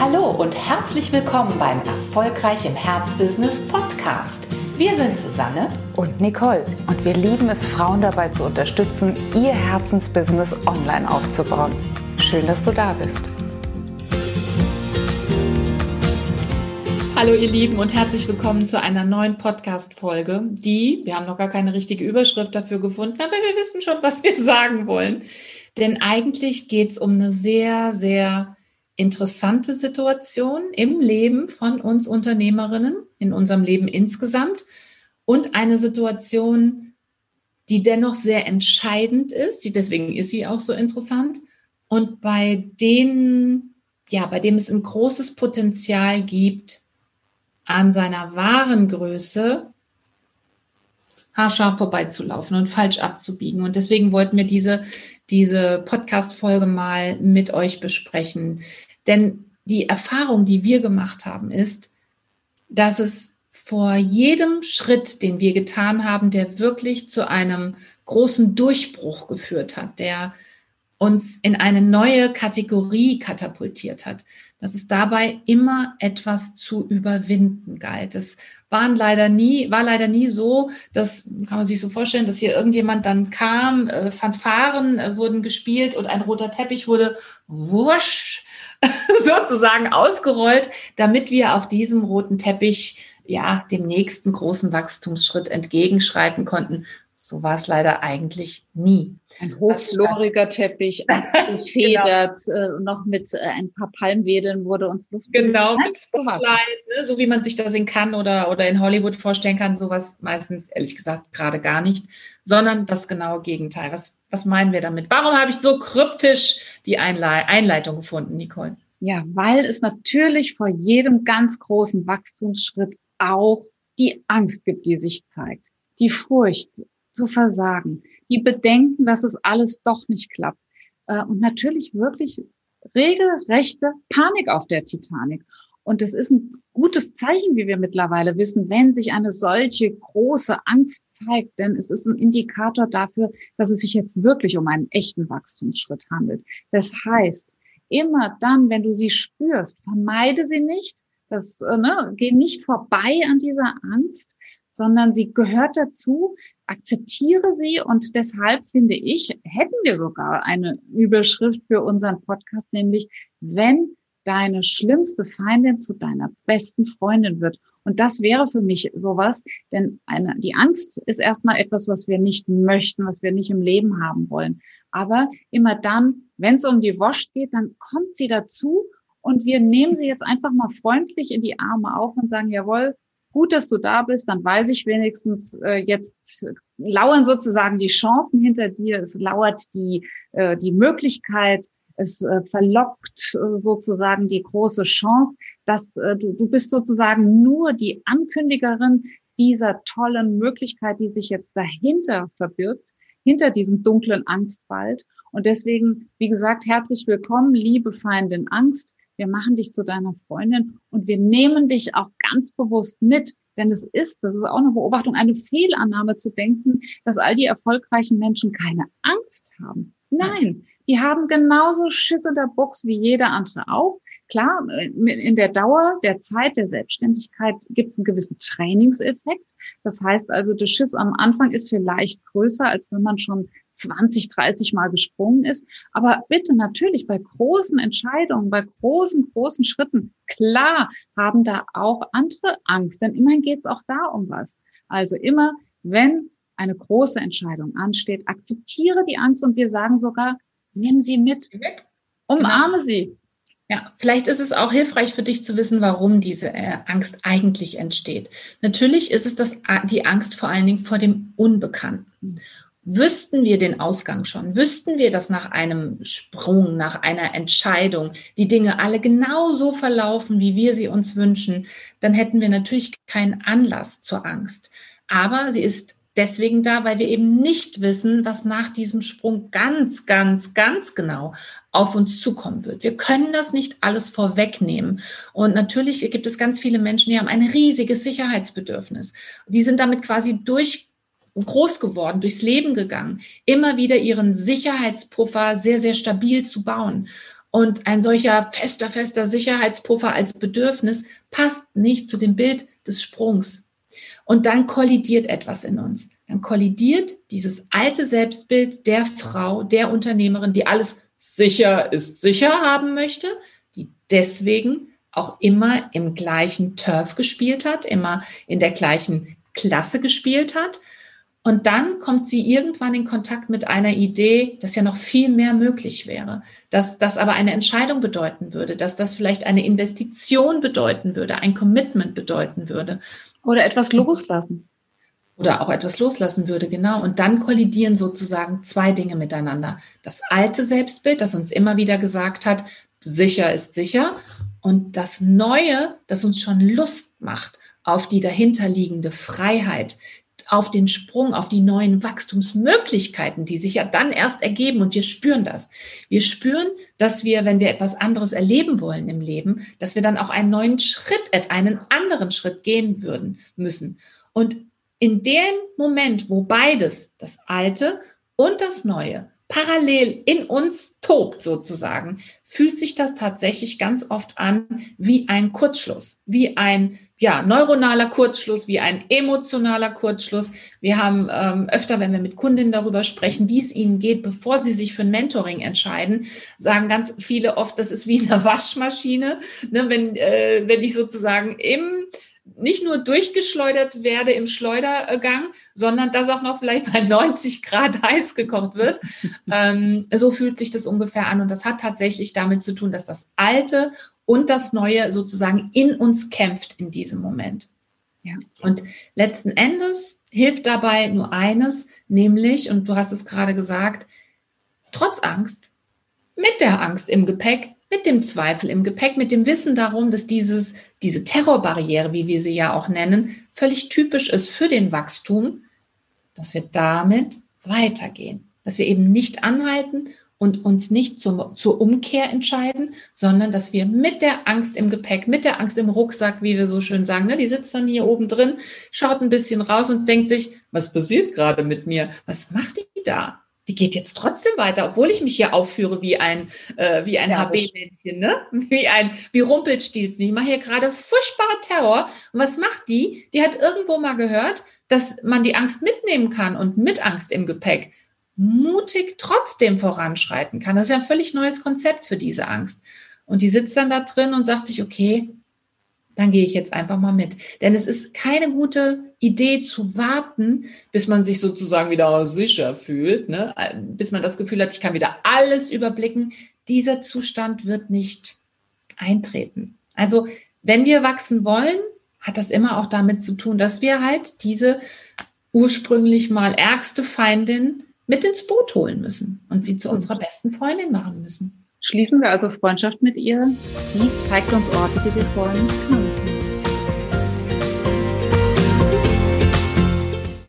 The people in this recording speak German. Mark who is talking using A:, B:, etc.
A: Hallo und herzlich willkommen beim Erfolgreich im Herzbusiness Podcast. Wir sind Susanne
B: und Nicole und wir lieben es, Frauen dabei zu unterstützen, ihr Herzensbusiness online aufzubauen. Schön, dass du da bist.
A: Hallo ihr Lieben und herzlich willkommen zu einer neuen Podcast-Folge, die, wir haben noch gar keine richtige Überschrift dafür gefunden, aber wir wissen schon, was wir sagen wollen. Denn eigentlich geht es um eine sehr, sehr interessante Situation im Leben von uns Unternehmerinnen, in unserem Leben insgesamt und eine Situation, die dennoch sehr entscheidend ist, die, deswegen ist sie auch so interessant und bei denen, ja, bei dem es ein großes Potenzial gibt, an seiner wahren Größe haarscharf vorbeizulaufen und falsch abzubiegen. Und deswegen wollten wir diese, diese Podcast-Folge mal mit euch besprechen. Denn die Erfahrung, die wir gemacht haben, ist, dass es vor jedem Schritt, den wir getan haben, der wirklich zu einem großen Durchbruch geführt hat, der uns in eine neue Kategorie katapultiert hat, dass es dabei immer etwas zu überwinden galt. Es waren leider nie, war leider nie so, dass kann man sich so vorstellen, dass hier irgendjemand dann kam, äh, Fanfaren äh, wurden gespielt und ein roter Teppich wurde wusch sozusagen ausgerollt, damit wir auf diesem roten Teppich ja dem nächsten großen Wachstumsschritt entgegenschreiten konnten, so war es leider eigentlich nie.
B: Ein hochfloriger Teppich, gefedert, genau. äh, noch mit äh, ein paar Palmwedeln wurde uns Luft.
A: Genau, mit Spotlight, ne, so wie man sich das in Cannes oder, oder in Hollywood vorstellen kann, sowas meistens, ehrlich gesagt, gerade gar nicht, sondern das genaue Gegenteil. Was, was meinen wir damit? Warum habe ich so kryptisch die Einle Einleitung gefunden, Nicole?
B: Ja, weil es natürlich vor jedem ganz großen Wachstumsschritt auch die Angst gibt, die sich zeigt. Die Furcht, zu versagen, die bedenken, dass es alles doch nicht klappt. Äh, und natürlich wirklich regelrechte Panik auf der Titanic. Und das ist ein gutes Zeichen, wie wir mittlerweile wissen, wenn sich eine solche große Angst zeigt, denn es ist ein Indikator dafür, dass es sich jetzt wirklich um einen echten Wachstumsschritt handelt. Das heißt, immer dann, wenn du sie spürst, vermeide sie nicht, das, äh, ne, geh nicht vorbei an dieser Angst, sondern sie gehört dazu akzeptiere sie und deshalb finde ich, hätten wir sogar eine Überschrift für unseren Podcast, nämlich wenn deine schlimmste Feindin zu deiner besten Freundin wird. Und das wäre für mich sowas, denn eine, die Angst ist erstmal etwas, was wir nicht möchten, was wir nicht im Leben haben wollen. Aber immer dann, wenn es um die Wurst geht, dann kommt sie dazu und wir nehmen sie jetzt einfach mal freundlich in die Arme auf und sagen, jawohl, gut, dass du da bist, dann weiß ich wenigstens, äh, jetzt lauern sozusagen die Chancen hinter dir, es lauert die, äh, die Möglichkeit, es äh, verlockt äh, sozusagen die große Chance, dass äh, du, du bist sozusagen nur die Ankündigerin dieser tollen Möglichkeit, die sich jetzt dahinter verbirgt, hinter diesem dunklen Angstwald. Und deswegen, wie gesagt, herzlich willkommen, liebe Feindin Angst wir machen dich zu deiner Freundin und wir nehmen dich auch ganz bewusst mit. Denn es ist, das ist auch eine Beobachtung, eine Fehlannahme zu denken, dass all die erfolgreichen Menschen keine Angst haben. Nein, die haben genauso Schiss in der Box wie jeder andere auch. Klar, in der Dauer der Zeit der Selbstständigkeit gibt es einen gewissen Trainingseffekt. Das heißt also, der Schiss am Anfang ist vielleicht größer, als wenn man schon 20, 30 Mal gesprungen ist. Aber bitte natürlich bei großen Entscheidungen, bei großen, großen Schritten, klar haben da auch andere Angst, denn immerhin geht es auch da um was. Also immer, wenn eine große Entscheidung ansteht, akzeptiere die Angst und wir sagen sogar, nimm sie mit, mit? umarme genau. sie.
A: Ja, vielleicht ist es auch hilfreich für dich zu wissen, warum diese äh, Angst eigentlich entsteht. Natürlich ist es das, die Angst vor allen Dingen vor dem Unbekannten. Wüssten wir den Ausgang schon, wüssten wir, dass nach einem Sprung, nach einer Entscheidung die Dinge alle genau so verlaufen, wie wir sie uns wünschen, dann hätten wir natürlich keinen Anlass zur Angst. Aber sie ist deswegen da, weil wir eben nicht wissen, was nach diesem Sprung ganz, ganz, ganz genau auf uns zukommen wird. Wir können das nicht alles vorwegnehmen. Und natürlich gibt es ganz viele Menschen, die haben ein riesiges Sicherheitsbedürfnis. Die sind damit quasi durch groß geworden, durchs Leben gegangen, immer wieder ihren Sicherheitspuffer sehr, sehr stabil zu bauen. Und ein solcher fester, fester Sicherheitspuffer als Bedürfnis passt nicht zu dem Bild des Sprungs. Und dann kollidiert etwas in uns. Dann kollidiert dieses alte Selbstbild der Frau, der Unternehmerin, die alles sicher ist, sicher haben möchte, die deswegen auch immer im gleichen Turf gespielt hat, immer in der gleichen Klasse gespielt hat. Und dann kommt sie irgendwann in Kontakt mit einer Idee, dass ja noch viel mehr möglich wäre, dass das aber eine Entscheidung bedeuten würde, dass das vielleicht eine Investition bedeuten würde, ein Commitment bedeuten würde.
B: Oder etwas loslassen.
A: Oder auch etwas loslassen würde, genau. Und dann kollidieren sozusagen zwei Dinge miteinander. Das alte Selbstbild, das uns immer wieder gesagt hat, sicher ist sicher. Und das Neue, das uns schon Lust macht auf die dahinterliegende Freiheit, auf den Sprung, auf die neuen Wachstumsmöglichkeiten, die sich ja dann erst ergeben und wir spüren das. Wir spüren, dass wir, wenn wir etwas anderes erleben wollen im Leben, dass wir dann auch einen neuen Schritt, einen anderen Schritt gehen würden müssen. Und in dem Moment, wo beides, das Alte und das Neue, parallel in uns tobt sozusagen, fühlt sich das tatsächlich ganz oft an wie ein Kurzschluss, wie ein ja, neuronaler Kurzschluss, wie ein emotionaler Kurzschluss. Wir haben ähm, öfter, wenn wir mit Kundinnen darüber sprechen, wie es ihnen geht, bevor sie sich für ein Mentoring entscheiden, sagen ganz viele oft, das ist wie eine Waschmaschine. Ne, wenn, äh, wenn ich sozusagen im nicht nur durchgeschleudert werde im Schleudergang, sondern dass auch noch vielleicht bei 90 Grad heiß gekocht wird. ähm, so fühlt sich das ungefähr an. Und das hat tatsächlich damit zu tun, dass das Alte und das Neue sozusagen in uns kämpft in diesem Moment. Ja. Und letzten Endes hilft dabei nur eines, nämlich, und du hast es gerade gesagt, trotz Angst, mit der Angst im Gepäck, mit dem Zweifel im Gepäck, mit dem Wissen darum, dass dieses, diese Terrorbarriere, wie wir sie ja auch nennen, völlig typisch ist für den Wachstum, dass wir damit weitergehen, dass wir eben nicht anhalten und uns nicht zum, zur Umkehr entscheiden, sondern dass wir mit der Angst im Gepäck, mit der Angst im Rucksack, wie wir so schön sagen, ne, die sitzt dann hier oben drin, schaut ein bisschen raus und denkt sich, was passiert gerade mit mir? Was macht die da? Die geht jetzt trotzdem weiter, obwohl ich mich hier aufführe wie ein, äh, wie ein ja, HB-Männchen, ne? Wie ein, wie Rumpelstilzchen. Ich mache hier gerade furchtbarer Terror. Und was macht die? Die hat irgendwo mal gehört, dass man die Angst mitnehmen kann und mit Angst im Gepäck mutig trotzdem voranschreiten kann. Das ist ja ein völlig neues Konzept für diese Angst. Und die sitzt dann da drin und sagt sich, okay, dann gehe ich jetzt einfach mal mit. Denn es ist keine gute Idee zu warten, bis man sich sozusagen wieder sicher fühlt, ne? bis man das Gefühl hat, ich kann wieder alles überblicken. Dieser Zustand wird nicht eintreten. Also wenn wir wachsen wollen, hat das immer auch damit zu tun, dass wir halt diese ursprünglich mal ärgste Feindin mit ins Boot holen müssen und sie zu unserer besten Freundin machen müssen.
B: Schließen wir also Freundschaft mit ihr. Sie zeigt uns Orte, die wir vorher nicht kannten.